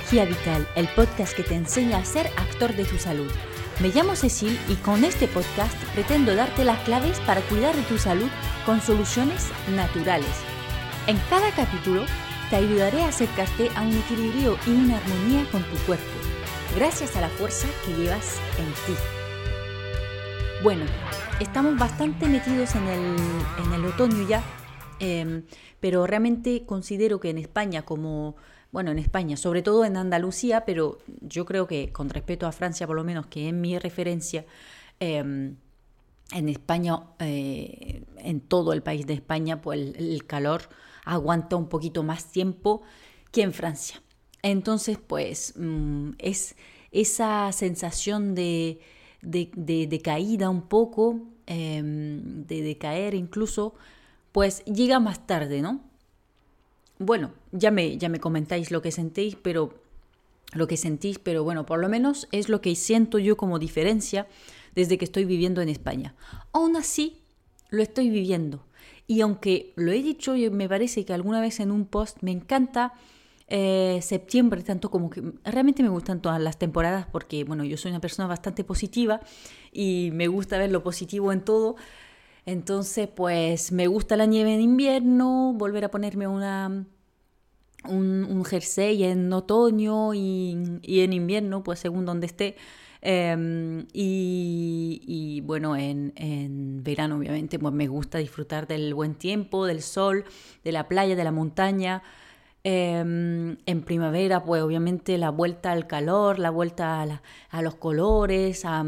energía vital, el podcast que te enseña a ser actor de tu salud. Me llamo Cecil y con este podcast pretendo darte las claves para cuidar de tu salud con soluciones naturales. En cada capítulo te ayudaré a acercarte a un equilibrio y una armonía con tu cuerpo, gracias a la fuerza que llevas en ti. Bueno, estamos bastante metidos en el, otoño ya, em, pero realmente considero que en España como bueno, en España, sobre todo en Andalucía, pero yo creo que con respecto a Francia, por lo menos, que es mi referencia, em, en España, eh, en todo el país de España, pues el, calor aguanta un poquito más tiempo que en Francia. Entonces, pues mm, es esa sensación de, caída un poco, em, de, de caer incluso, pues llega más tarde, ¿no? Bueno, ya me, ya me comentáis lo que sentéis, pero lo que sentís, pero bueno, por lo menos es lo que siento yo como diferencia desde que estoy viviendo en España. Aún así, lo estoy viviendo. Y aunque lo he dicho, me parece que alguna vez en un post me encanta eh, septiembre, tanto como que realmente me gustan todas las temporadas porque, bueno, yo soy una persona bastante positiva y me gusta ver lo positivo en todo. Entonces, pues me gusta la nieve en invierno, volver a ponerme una, un, jersey en otoño y, en invierno, pues según donde esté. Em, y, bueno, en, en, verano obviamente pues me gusta disfrutar del buen tiempo, del sol, de la playa, de la montaña. Em, en primavera pues obviamente la vuelta al calor, la vuelta a, a los colores, a,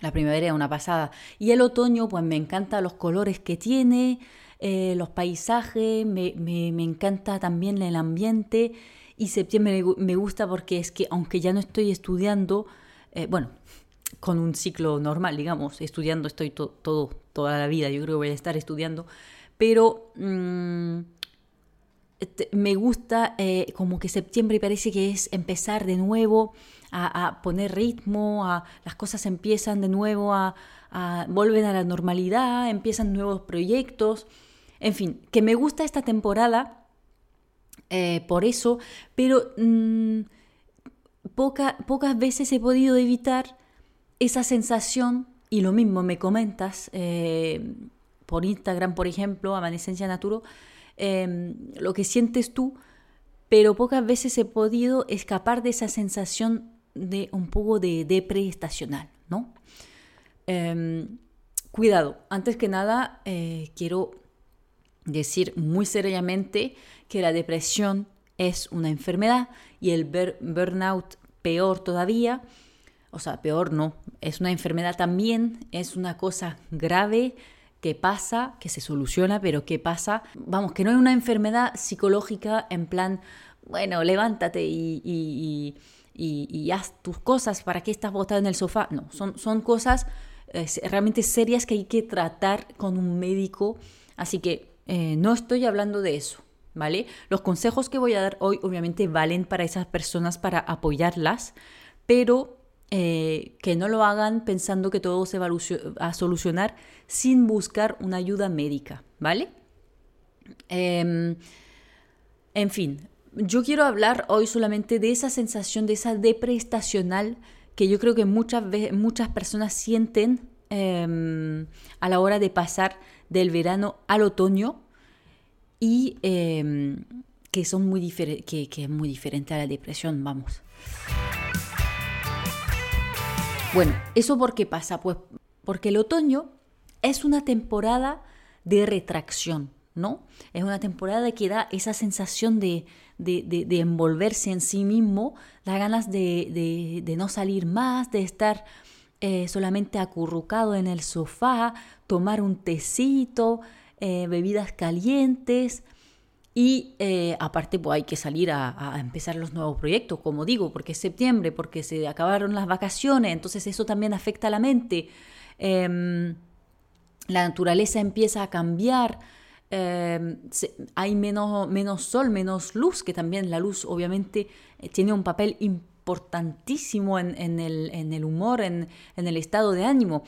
la primavera es una pasada. Y el otoño, pues me encantan los colores que tiene, eh, los paisajes, me, encanta también el ambiente. Y septiembre me gusta porque es que aunque ya no estoy estudiando, eh, bueno, con un ciclo normal, digamos, estudiando estoy todo, toda la vida, yo creo que voy a estar estudiando, pero mm, me gusta eh, como que septiembre parece que es empezar de nuevo, a, poner ritmo, a, las cosas empiezan de nuevo a, vuelven a la normalidad, empiezan nuevos proyectos, en fin, que me gusta esta temporada eh, por eso, pero mm, pocas veces he podido evitar esa sensación, y lo mismo me comentas eh, por Instagram, por ejemplo, Amanecencia Naturo, em, lo que sientes tú, pero pocas veces he podido escapar de esa sensación de un poco de depre estacional, ¿no? Em, cuidado, antes que nada eh, quiero decir muy seriamente que la depresión es una enfermedad y el burnout peor todavía, o sea, peor no, es una enfermedad también, es una cosa grave que pasa, que se soluciona, pero que pasa, vamos, que no es una enfermedad psicológica en plan, bueno, levántate y, haz tus cosas, ¿para qué estás botado en el sofá? No, son, son cosas eh, realmente serias que hay que tratar con un médico, así que eh, no estoy hablando de eso, ¿vale? Los consejos que voy a dar hoy obviamente valen para esas personas, para apoyarlas, pero eh, que no lo hagan pensando que todo se va a solucionar sin buscar una ayuda médica, ¿vale? Em, en fin, yo quiero hablar hoy solamente de esa sensación, de esa deprestacional que yo creo que muchas, muchas personas sienten em, a la hora de pasar del verano al otoño y em, que, son muy que es muy diferente a la depresión, vamos. Bueno, ¿eso por qué pasa? Pues porque el otoño es una temporada de retracción, ¿no? Es una temporada que da esa sensación de, de, envolverse en sí mismo, da ganas de, no salir más, de estar eh, solamente acurrucado en el sofá, tomar un tecito, eh, bebidas calientes. Y eh, aparte, pues hay que salir a, empezar los nuevos proyectos, como digo, porque es septiembre, porque se acabaron las vacaciones, entonces eso también afecta a la mente. Em, la naturaleza empieza a cambiar, Em, hay menos, menos sol, menos luz, que también la luz obviamente eh, tiene un papel importantísimo en, el, humor, en, el estado de ánimo.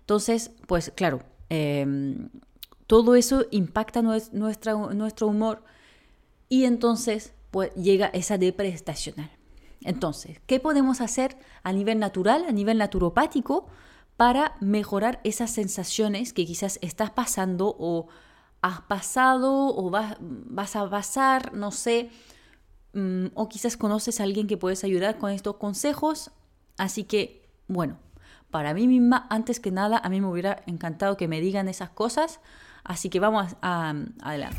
Entonces, pues claro, em, todo eso impacta nuestro humor y entonces pues llega esa depresión estacional. Entonces, ¿qué podemos hacer a nivel natural, a nivel naturopático, para mejorar esas sensaciones que quizás estás pasando o has pasado o vas, vas a pasar, no sé, mm, o quizás conoces a alguien que puedes ayudar con estos consejos. Así que, bueno, para mí misma, antes que nada, a mí me hubiera encantado que me digan esas cosas. Así que vamos a, adelante.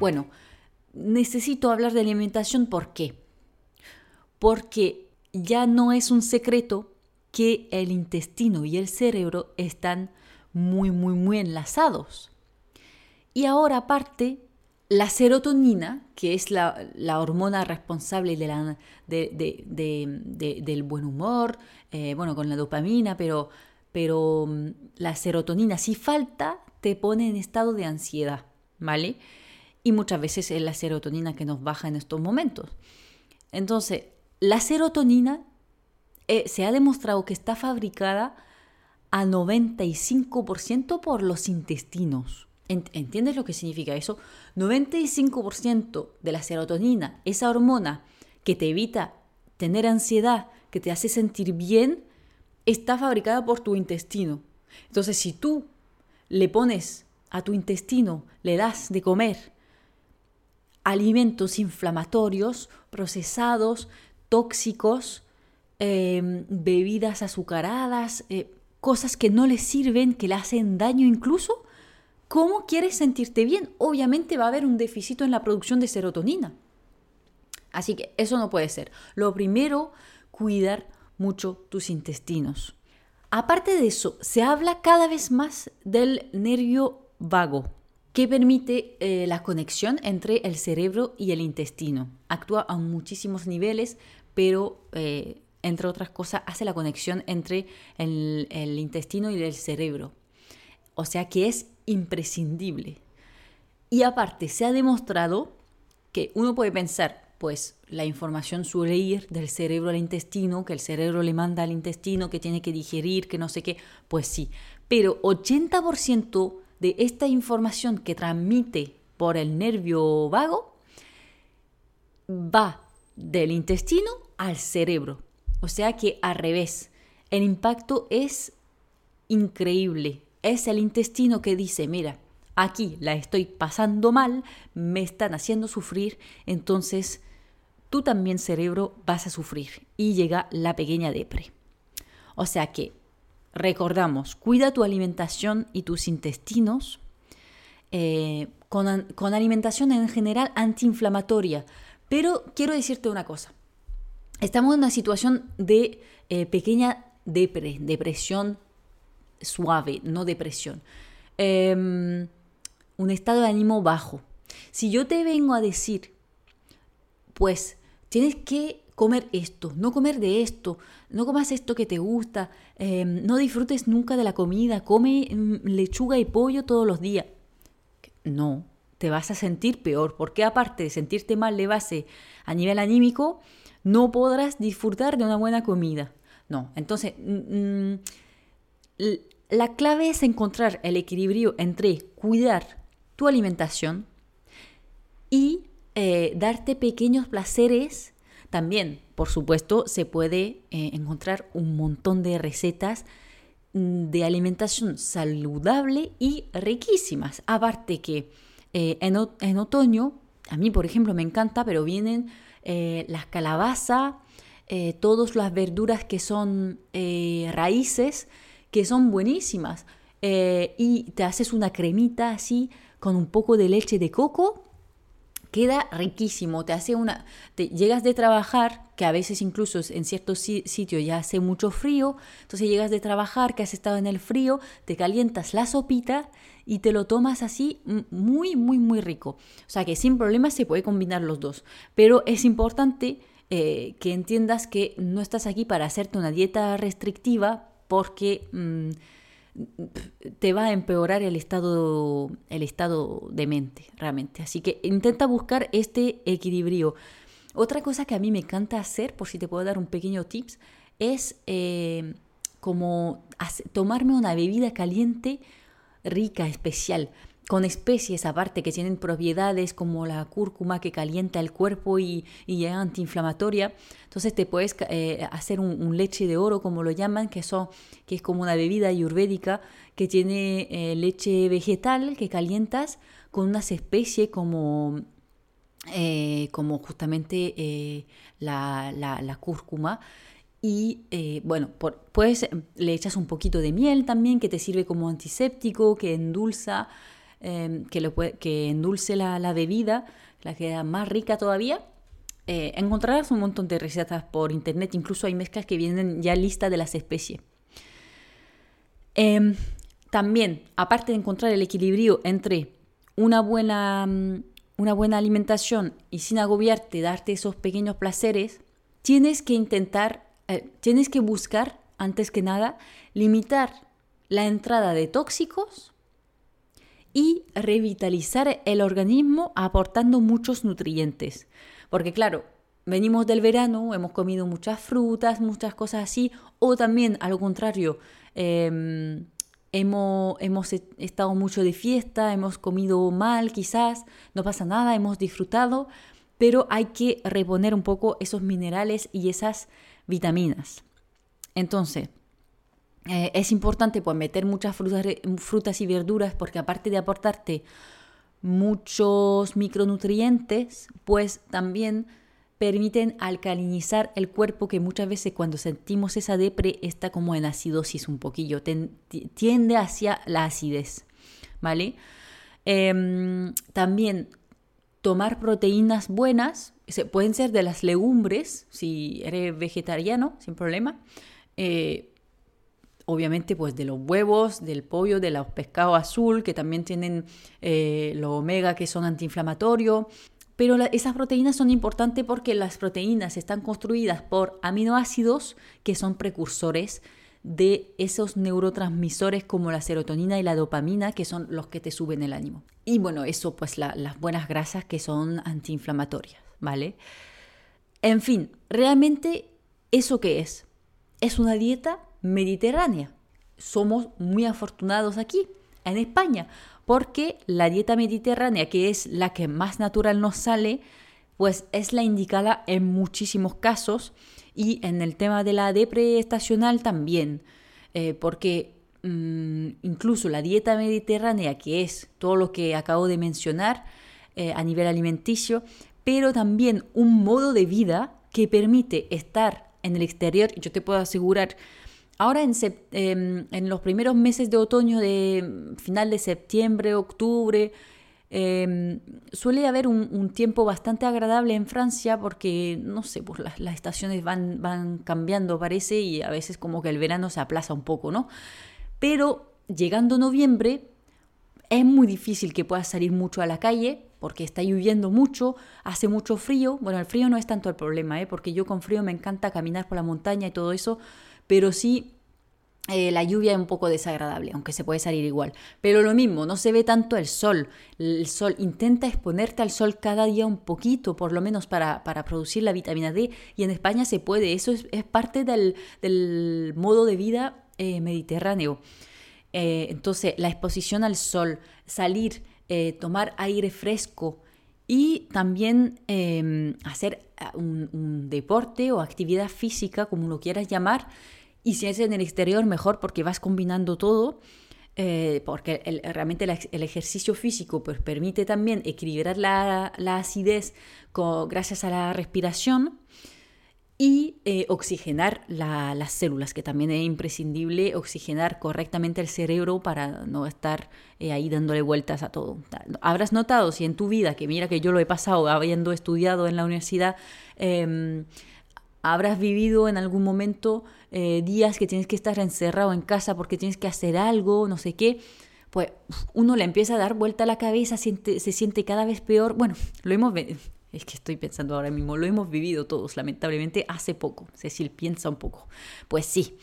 Bueno, necesito hablar de alimentación. ¿Por qué? Porque ya no es un secreto que el intestino y el cerebro están muy, muy, muy enlazados. Y ahora aparte, la serotonina, que es la, hormona responsable de la, del buen humor, eh, bueno, con la dopamina, pero, pero mm, la serotonina, si falta, te pone en estado de ansiedad, ¿vale? Y muchas veces es la serotonina que nos baja en estos momentos. Entonces, la serotonina eh, se ha demostrado que está fabricada a 95% por los intestinos. ¿Entiendes lo que significa eso? 95% de la serotonina, esa hormona que te evita tener ansiedad, que te hace sentir bien, está fabricada por tu intestino. Entonces, si tú le pones a tu intestino, le das de comer alimentos inflamatorios, procesados, tóxicos, em, bebidas azucaradas, eh, cosas que no le sirven, que le hacen daño incluso, ¿cómo quieres sentirte bien? Obviamente va a haber un déficit en la producción de serotonina. Así que eso no puede ser. Lo primero, cuidar mucho tus intestinos. Aparte de eso, se habla cada vez más del nervio vago, que permite eh, la conexión entre el cerebro y el intestino. Actúa a muchísimos niveles, pero eh, entre otras cosas hace la conexión entre el, intestino y el cerebro. O sea que es imprescindible. Y aparte, se ha demostrado que uno puede pensar, pues la información suele ir del cerebro al intestino, que el cerebro le manda al intestino, que tiene que digerir, que no sé qué, pues sí, pero 80% de esta información que transmite por el nervio vago va del intestino al cerebro. O sea que al revés, el impacto es increíble. Es el intestino que dice, mira, aquí la estoy pasando mal, me están haciendo sufrir, entonces tú también cerebro vas a sufrir y llega la pequeña depre. O sea que recordamos, cuida tu alimentación y tus intestinos eh, con, con alimentación en general antiinflamatoria, pero quiero decirte una cosa. Estamos en una situación de eh, pequeña depresión suave, no depresión. Em, un estado de ánimo bajo. Si yo te vengo a decir, pues tienes que comer esto, no comer de esto, no comas esto que te gusta, em, no disfrutes nunca de la comida, come mm, lechuga y pollo todos los días. No, te vas a sentir peor, porque aparte de sentirte mal de base a nivel anímico, no podrás disfrutar de una buena comida. No, entonces mm, mm, la clave es encontrar el equilibrio entre cuidar tu alimentación y eh, darte pequeños placeres. También, por supuesto, se puede eh, encontrar un montón de recetas mm, de alimentación saludable y riquísimas. Aparte que eh, en, otoño, a mí por ejemplo me encanta, pero vienen eh, las calabazas, eh, todas las verduras que son raíces, que son buenísimas. y te haces una cremita así con un poco de leche de coco queda riquísimo, te hace una, te llegas de trabajar, que a veces incluso en ciertos sitios ya hace mucho frío, entonces llegas de trabajar, que has estado en el frío, te calientas la sopita y te lo tomas así muy, muy, muy rico. O sea que sin problemas se puede combinar los dos, pero es importante eh, que entiendas que no estás aquí para hacerte una dieta restrictiva porque... Mm, te va a empeorar el estado, el estado de mente, realmente. Así que intenta buscar este equilibrio. Otra cosa que a mí me encanta hacer, por si te puedo dar un pequeño tips, es eh, como tomarme una bebida caliente rica, especial, con especies aparte que tienen propiedades como la cúrcuma que calienta el cuerpo y, y es antiinflamatoria. Entonces te puedes eh, hacer un, leche de oro, como lo llaman, que, eso, que es como una bebida ayurvédica que tiene eh, leche vegetal que calientas con unas especies como, eh, como justamente la, la, cúrcuma. Y bueno, pues le echas un poquito de miel también que te sirve como antiséptico, que endulza Em, que, que endulce la, bebida, la queda más rica todavía. Eh, encontrarás un montón de recetas por internet, incluso hay mezclas que vienen ya listas de las especies. Em, también, aparte de encontrar el equilibrio entre una buena, mm, una buena alimentación y sin agobiarte, darte esos pequeños placeres, tienes que intentar, eh, tienes que buscar, antes que nada, limitar la entrada de tóxicos y revitalizar el organismo aportando muchos nutrientes. Porque claro, venimos del verano, hemos comido muchas frutas, muchas cosas así, o también al contrario, em, hemos, hemos estado mucho de fiesta, hemos comido mal quizás, no pasa nada, hemos disfrutado, pero hay que reponer un poco esos minerales y esas vitaminas. Entonces, eh, es importante pues, meter muchas frutas, frutas y verduras porque aparte de aportarte muchos micronutrientes, pues también permiten alcalinizar el cuerpo que muchas veces cuando sentimos esa depre está como en acidosis un poquillo, tiende hacia la acidez, ¿vale? Em, también tomar proteínas buenas, pueden ser de las legumbres, si eres vegetariano, sin problema, eh, obviamente pues de los huevos, del pollo, de los pescados azul, que también tienen eh, los omega que son antiinflamatorios. Pero esas proteínas son importantes porque las proteínas están construidas por aminoácidos que son precursores de esos neurotransmisores como la serotonina y la dopamina, que son los que te suben el ánimo. Y bueno, eso pues las buenas grasas que son antiinflamatorias, ¿vale? En fin, realmente, ¿eso qué es? Es una dieta mediterránea. Somos muy afortunados aquí, en España, porque la dieta mediterránea, que es la que más natural nos sale, pues es la indicada en muchísimos casos y en el tema de la depre estacional también, eh, porque mm, incluso la dieta mediterránea, que es todo lo que acabo de mencionar eh, a nivel alimenticio, pero también un modo de vida que permite estar en el exterior, yo te puedo asegurar Ahora em, en, los primeros meses de otoño, de final de septiembre, octubre, em, suele haber un, tiempo bastante agradable en Francia porque, no sé, pues las, estaciones van, van cambiando, parece, y a veces como que el verano se aplaza un poco, ¿no? Pero llegando noviembre, es muy difícil que puedas salir mucho a la calle porque está lloviendo mucho, hace mucho frío. Bueno, el frío no es tanto el problema, ¿eh? porque yo con frío me encanta caminar por la montaña y todo eso, pero sí eh, la lluvia es un poco desagradable, aunque se puede salir igual. Pero lo mismo, no se ve tanto el sol. El sol intenta exponerte al sol cada día un poquito, por lo menos para, producir la vitamina D. Y en España se puede, eso es, parte del, modo de vida eh, mediterráneo. Eh, entonces, la exposición al sol, salir, tomar aire fresco y también em, hacer un deporte o actividad física, como lo quieras llamar, y si es en el exterior, mejor porque vas combinando todo. Eh, porque realmente el, ejercicio físico pues, permite también equilibrar la, acidez gracias a la respiración y eh, oxigenar las células, que también es imprescindible oxigenar correctamente el cerebro para no estar eh, ahí dándole vueltas a todo. Habrás notado si en tu vida, que mira que yo lo he pasado habiendo estudiado en la universidad, em, habrás vivido en algún momento eh, días que tienes que estar encerrado en casa porque tienes que hacer algo, no sé qué, pues uno le empieza a dar vuelta a la cabeza, se siente cada vez peor. Bueno, lo hemos es que estoy pensando ahora mismo, lo hemos vivido todos, lamentablemente, hace poco. Cecil piensa un poco. Pues sí,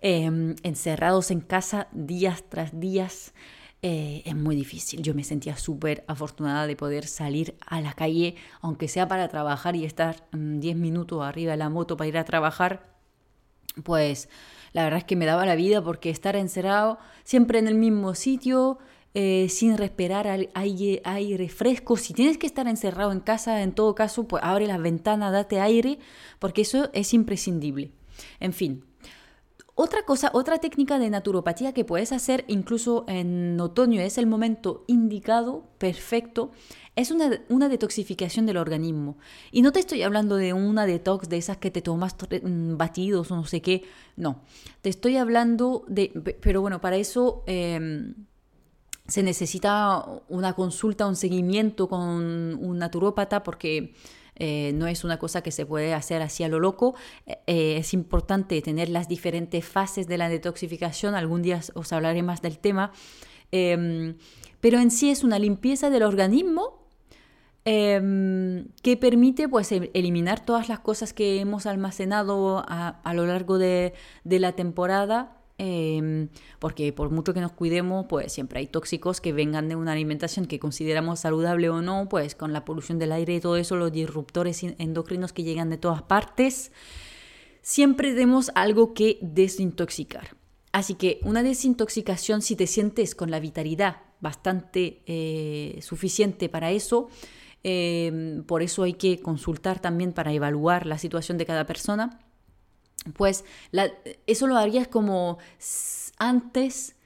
em, encerrados en casa días tras días. Eh, es muy difícil. Yo me sentía súper afortunada de poder salir a la calle, aunque sea para trabajar y estar 10 mm, minutos arriba de la moto para ir a trabajar, pues la verdad es que me daba la vida porque estar encerrado siempre en el mismo sitio, eh, sin respirar aire, aire, fresco. Si tienes que estar encerrado en casa, en todo caso, pues abre las ventanas, date aire, porque eso es imprescindible. En fin. Otra cosa, otra técnica de naturopatía que puedes hacer incluso en otoño es el momento indicado, perfecto, es una, una, detoxificación del organismo. Y no te estoy hablando de una detox de esas que te tomas mm, batidos o no sé qué, no. Te estoy hablando de, pero bueno, para eso em, se necesita una consulta, un seguimiento con un naturópata porque... Eh, no es una cosa que se puede hacer así a lo loco. Eh, es importante tener las diferentes fases de la detoxificación. Algún día os hablaré más del tema. Em, pero en sí es una limpieza del organismo Em, que permite pues eliminar todas las cosas que hemos almacenado a, lo largo de, la temporada em, porque por mucho que nos cuidemos, pues siempre hay tóxicos que vengan de una alimentación que consideramos saludable o no, pues con la polución del aire y todo eso, los disruptores endocrinos que llegan de todas partes, siempre tenemos algo que desintoxicar. Así que una desintoxicación, si te sientes con la vitalidad bastante eh, suficiente para eso, Em, por eso hay que consultar también para evaluar la situación de cada persona, pues eso lo harías como antes,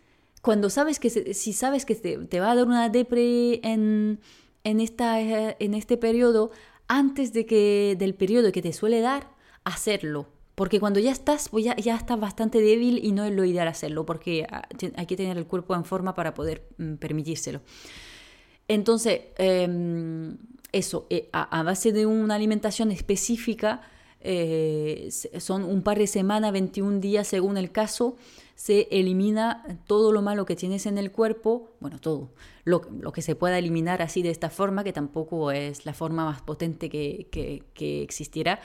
cuando sabes que si sabes que te, va a dar una depre en, esta, en este periodo, antes de que, del periodo que te suele dar, hacerlo. Porque cuando ya estás, pues ya, ya estás bastante débil y no es lo ideal hacerlo, porque hay que tener el cuerpo en forma para poder mm, permitírselo. Entonces, em, eso, eh, a, base de una alimentación específica, eh, son un par de semanas, 21 días según el caso, se elimina todo lo malo que tienes en el cuerpo, bueno, todo, lo, que se pueda eliminar así de esta forma, que tampoco es la forma más potente que, que, existiera.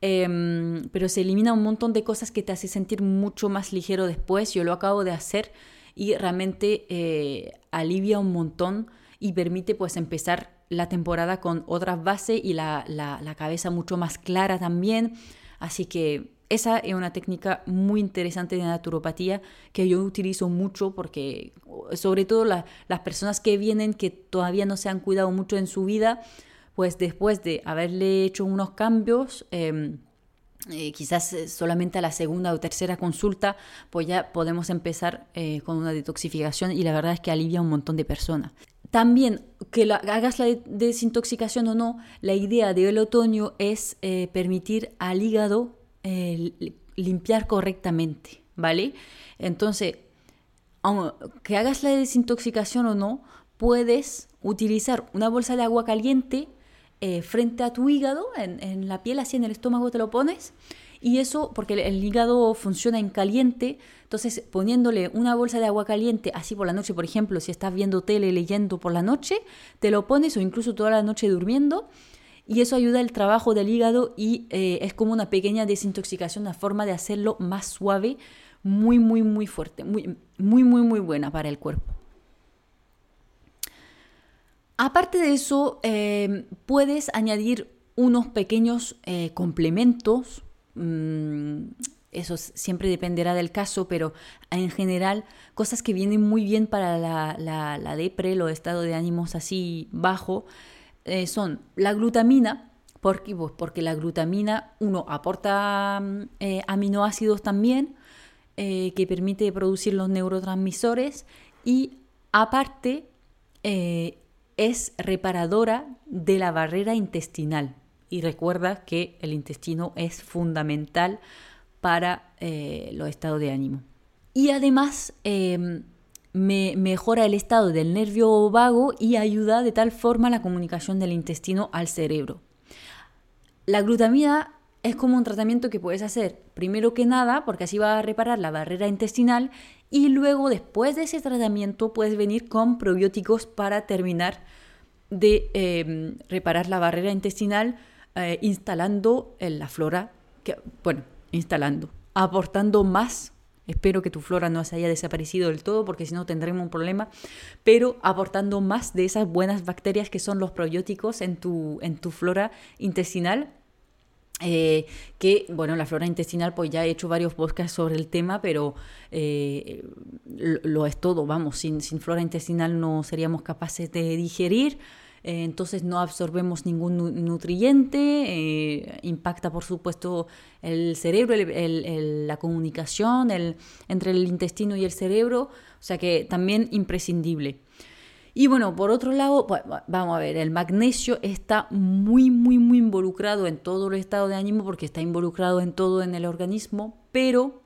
Em, pero se elimina un montón de cosas que te hace sentir mucho más ligero después. Yo lo acabo de hacer y realmente eh, alivia un montón y permite pues empezar la temporada con otras bases y la, cabeza mucho más clara también. Así que esa es una técnica muy interesante de naturopatía que yo utilizo mucho porque sobre todo las personas que vienen que todavía no se han cuidado mucho en su vida, pues después de haberle hecho unos cambios, em, eh, quizás eh, solamente a la segunda o tercera consulta, pues ya podemos empezar eh, con una detoxificación y la verdad es que alivia a un montón de personas. También, que hagas la desintoxicación o no, la idea del otoño es eh, permitir al hígado eh, limpiar correctamente, ¿vale? Entonces, que hagas la desintoxicación o no, puedes utilizar una bolsa de agua caliente eh, frente a tu hígado, en, en, la piel, así en el estómago te lo pones, y eso, porque el, hígado funciona en caliente, entonces poniéndole una bolsa de agua caliente así por la noche, por ejemplo, si estás viendo tele, leyendo por la noche, te lo pones o incluso toda la noche durmiendo. Y eso ayuda al trabajo del hígado y eh, es como una pequeña desintoxicación, una forma de hacerlo más suave, muy, muy, muy fuerte, muy, muy, muy, muy buena para el cuerpo. Aparte de eso, eh, puedes añadir unos pequeños eh, complementos eso siempre dependerá del caso, pero en general cosas que vienen muy bien para la, la, la depre, los estados de ánimos así bajo, eh, son la glutamina, porque, pues, porque la glutamina, uno, aporta mm, eh, aminoácidos también, eh, que permite producir los neurotransmisores y aparte es reparadora de la barrera intestinal y recuerda que el intestino es fundamental para eh, los estados de ánimo. Y además em, me mejora el estado del nervio vago y ayuda de tal forma la comunicación del intestino al cerebro. La glutamina es como un tratamiento que puedes hacer primero que nada, porque así va a reparar la barrera intestinal, y luego después de ese tratamiento puedes venir con probióticos para terminar de em, reparar la barrera intestinal eh, instalando en la flora, que, bueno, instalando, aportando más. Espero que tu flora no se haya desaparecido del todo porque si no tendremos un problema, pero aportando más de esas buenas bacterias que son los probióticos en tu, en tu flora intestinal Eh, que, bueno, la flora intestinal, pues ya he hecho varios podcasts sobre el tema, pero eh, lo, es todo, vamos, sin, sin, flora intestinal no seríamos capaces de digerir, eh, entonces no absorbemos ningún nutriente, impacta por supuesto el cerebro, la comunicación entre el intestino y el cerebro, o sea que también imprescindible. Y bueno, por otro lado, vamos a ver, el magnesio está muy, muy, muy involucrado en todo el estado de ánimo porque está involucrado en todo en el organismo, pero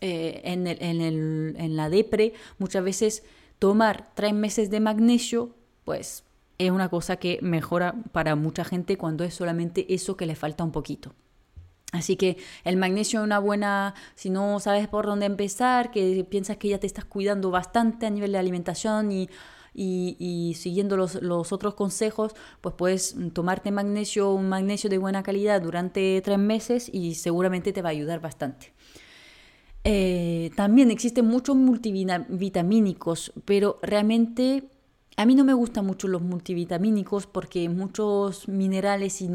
eh, en, en, la depre muchas veces tomar tres meses de magnesio, pues es una cosa que mejora para mucha gente cuando es solamente eso que le falta un poquito. Así que el magnesio es una buena, si no sabes por dónde empezar, que piensas que ya te estás cuidando bastante a nivel de alimentación y y, siguiendo los, otros consejos, pues puedes tomarte magnesio, un magnesio de buena calidad durante tres meses y seguramente te va a ayudar bastante. Eh, también existen muchos multivitamínicos, pero realmente a mí no me gustan mucho los multivitamínicos porque muchos minerales y,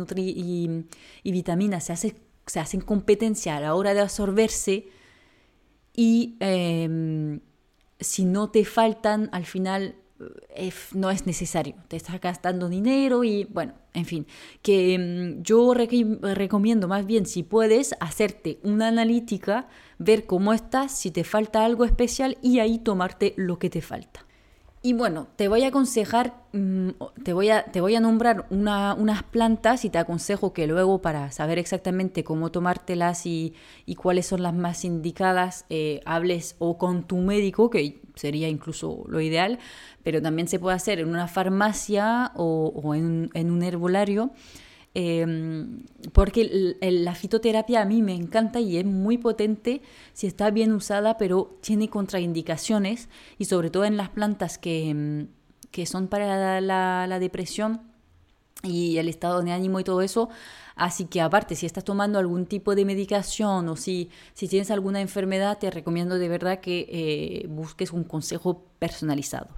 y, vitaminas se, se, hacen competencia a la hora de absorberse y em, si no te faltan, al final no es necesario, te estás gastando dinero y bueno, en fin, que mm, yo recomiendo más bien si puedes hacerte una analítica, ver cómo estás, si te falta algo especial y ahí tomarte lo que te falta. Y bueno, te voy a aconsejar, mm, te voy a, te voy a nombrar unas plantas y te aconsejo que luego para saber exactamente cómo tomártelas y, y cuáles son las más indicadas, eh, hables o con tu médico, que sería incluso lo ideal, pero también se puede hacer en una farmacia o, o en, en un herbolario Em, porque la fitoterapia a mí me encanta y es muy potente si está bien usada, pero tiene contraindicaciones y sobre todo en las plantas que, em, que son para la, depresión y el estado de ánimo y todo eso. Así que aparte, si estás tomando algún tipo de medicación o si, si tienes alguna enfermedad, te recomiendo de verdad que eh, busques un consejo personalizado.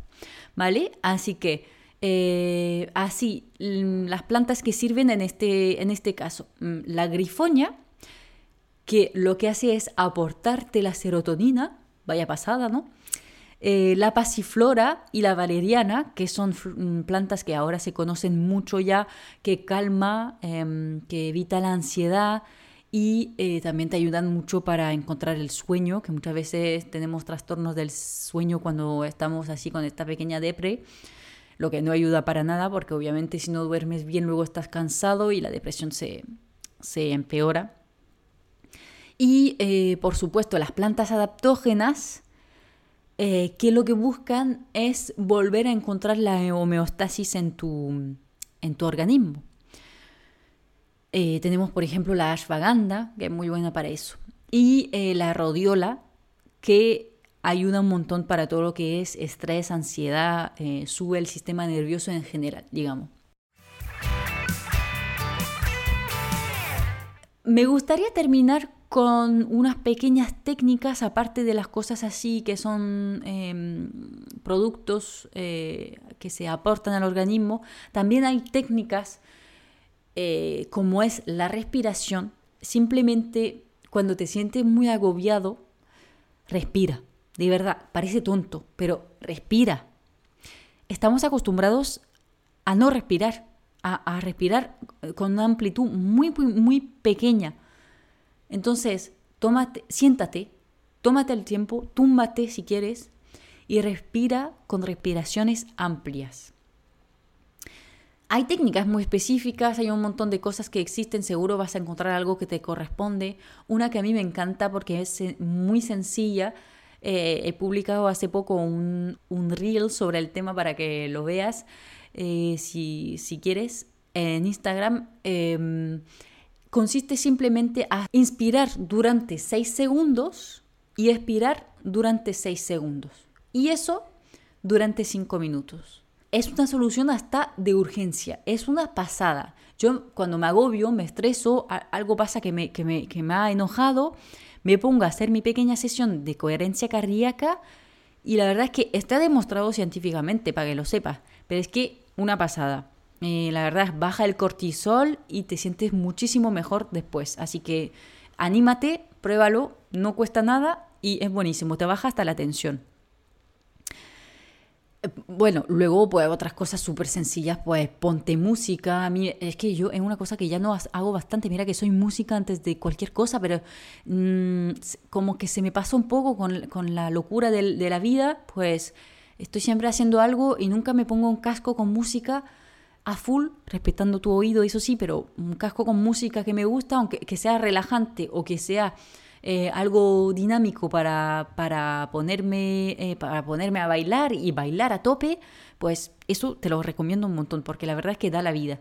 ¿Vale? Así que eh, así, mm, las plantas que sirven en este, en este caso, mm, la grifonia, que lo que hace es aportarte la serotonina, vaya pasada, ¿no? Eh, la pasiflora y la valeriana, que son mm, plantas que ahora se conocen mucho ya, que calma, em, que evita la ansiedad y eh, también te ayudan mucho para encontrar el sueño, que muchas veces tenemos trastornos del sueño cuando estamos así con esta pequeña depre lo que no ayuda para nada porque obviamente si no duermes bien luego estás cansado y la depresión se, empeora. Y eh, por supuesto las plantas adaptógenas eh, que lo que buscan es volver a encontrar la homeostasis en tu, en tu organismo. Eh, tenemos por ejemplo la ashwagandha, que es muy buena para eso, y la rhodiola, que ayuda un montón para todo lo que es estrés, ansiedad, eh, sube el sistema nervioso en general, digamos. Me gustaría terminar con unas pequeñas técnicas, aparte de las cosas así que son em, productos eh, que se aportan al organismo, también hay técnicas eh, como es la respiración. Simplemente cuando te sientes muy agobiado, respira. De verdad, parece tonto, pero respira. Estamos acostumbrados a no respirar, a, respirar con una amplitud muy, muy, muy pequeña. Entonces, tómate, siéntate, tómate el tiempo, túmbate si quieres y respira con respiraciones amplias. Hay técnicas muy específicas, hay un montón de cosas que existen, seguro vas a encontrar algo que te corresponde. Una que a mí me encanta porque es muy sencilla, eh, he publicado hace poco un, un, reel sobre el tema para que lo veas eh, si, si, quieres en Instagram. Em, consiste simplemente a inspirar durante 6 segundos y expirar durante 6 segundos. Y eso durante 5 minutos. Es una solución hasta de urgencia, es una pasada. Yo cuando me agobio, me estreso, algo pasa que me, que me, que me ha enojado, me pongo a hacer mi pequeña sesión de coherencia cardíaca y la verdad es que está demostrado científicamente, para que lo sepas, pero es que una pasada. Eh, la verdad es baja el cortisol y te sientes muchísimo mejor después. Así que anímate, pruébalo, no cuesta nada y es buenísimo, te baja hasta la tensión. Bueno, luego pues otras cosas súper sencillas, pues ponte música. A mí es que yo es una cosa que ya no hago bastante. Mira que soy música antes de cualquier cosa, pero mm, como que se me pasa un poco con, la locura de, de, la vida, pues estoy siempre haciendo algo y nunca me pongo un casco con música a full, respetando tu oído, eso sí, pero un casco con música que me gusta, aunque que sea relajante o que sea eh, algo dinámico para, para ponerme, eh, para ponerme a bailar y bailar a tope, pues eso te lo recomiendo un montón, porque la verdad es que da la vida.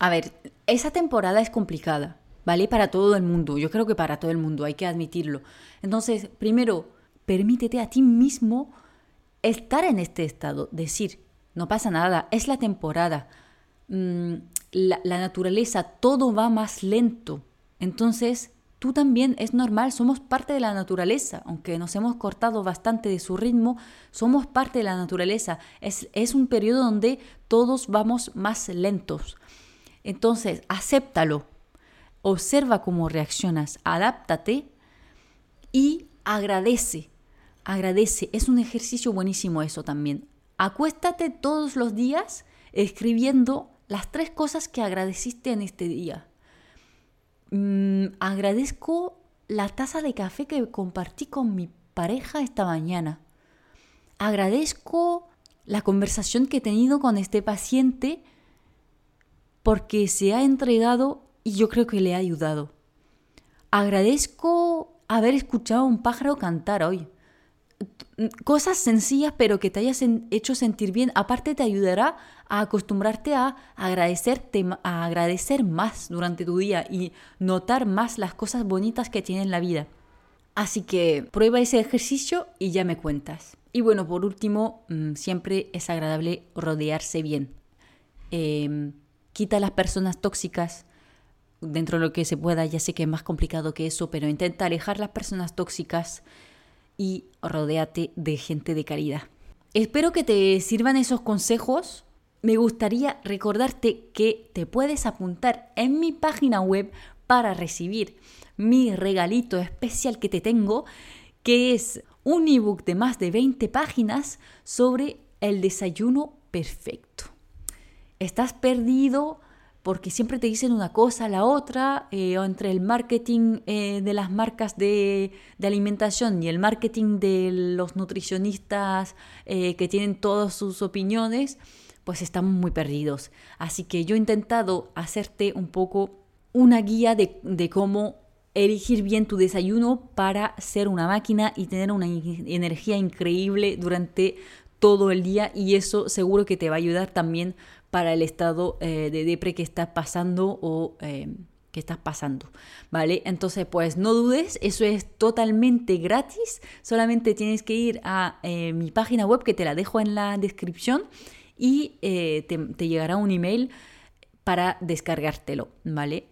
A ver, esa temporada es complicada, ¿vale? Para todo el mundo, yo creo que para todo el mundo, hay que admitirlo. Entonces, primero, permítete a ti mismo estar en este estado, decir, no pasa nada, es la temporada, mm, la, la naturaleza, todo va más lento. Entonces, tú también es normal, somos parte de la naturaleza, aunque nos hemos cortado bastante de su ritmo, somos parte de la naturaleza. Es, es un periodo donde todos vamos más lentos. Entonces, acéptalo, observa cómo reaccionas, adáptate y agradece. Agradece, es un ejercicio buenísimo eso también. Acuéstate todos los días escribiendo las tres cosas que agradeciste en este día. Mm, agradezco la taza de café que compartí con mi pareja esta mañana. Agradezco la conversación que he tenido con este paciente porque se ha entregado y yo creo que le ha ayudado. Agradezco haber escuchado a un pájaro cantar hoy cosas sencillas pero que te hayas hecho sentir bien, aparte te ayudará a acostumbrarte a agradecerte, a agradecer más durante tu día y notar más las cosas bonitas que tiene en la vida. Así que prueba ese ejercicio y ya me cuentas. Y bueno, por último, mm, siempre es agradable rodearse bien. Em, quita las personas tóxicas dentro de lo que se pueda. Ya sé que es más complicado que eso, pero intenta alejar las personas tóxicas y rodéate de gente de calidad. Espero que te sirvan esos consejos. Me gustaría recordarte que te puedes apuntar en mi página web para recibir mi regalito especial que te tengo, que es un ebook de más de 20 páginas sobre el desayuno perfecto. ¿Estás perdido? Porque siempre te dicen una cosa la otra, eh, o entre el marketing eh, de las marcas de, alimentación y el marketing de los nutricionistas eh, que tienen todas sus opiniones, pues estamos muy perdidos. Así que yo he intentado hacerte un poco una guía de, de cómo elegir bien tu desayuno para ser una máquina y tener una energía increíble durante todo el día y eso seguro que te va a ayudar también para el estado eh, de depre que estás pasando o eh, que estás pasando, ¿vale? Entonces, pues no dudes, eso es totalmente gratis, solamente tienes que ir a eh, mi página web que te la dejo en la descripción y te, llegará un email para descargártelo, ¿vale?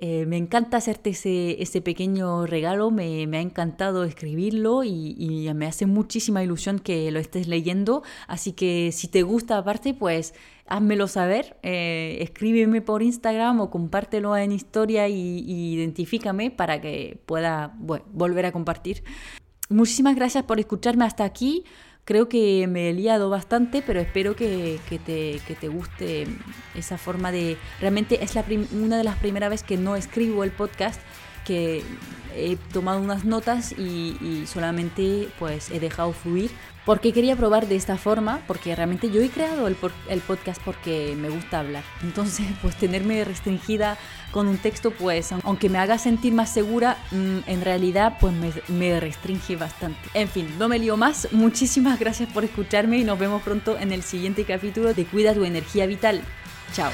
Me encanta hacerte ese, ese pequeño regalo, me, ha encantado escribirlo y, y, me hace muchísima ilusión que lo estés leyendo. Así que si te gusta aparte, pues házmelo saber, eh, escríbeme por Instagram o compártelo en historia y, identifícame para que pueda volver a compartir. Muchísimas gracias por escucharme hasta aquí. Creo que me he liado bastante, pero espero que, te, te, guste esa forma de... Realmente es la una de las primeras veces que no escribo el podcast, que he tomado unas notas y, y solamente pues he dejado fluir porque quería probar de esta forma, porque realmente yo he creado el, el, podcast porque me gusta hablar. Entonces, pues tenerme restringida con un texto, pues aunque me haga sentir más segura, mm, en realidad pues me, me restringe bastante. En fin, no me lío más. Muchísimas gracias por escucharme y nos vemos pronto en el siguiente capítulo de Cuida tu energía vital. Chao.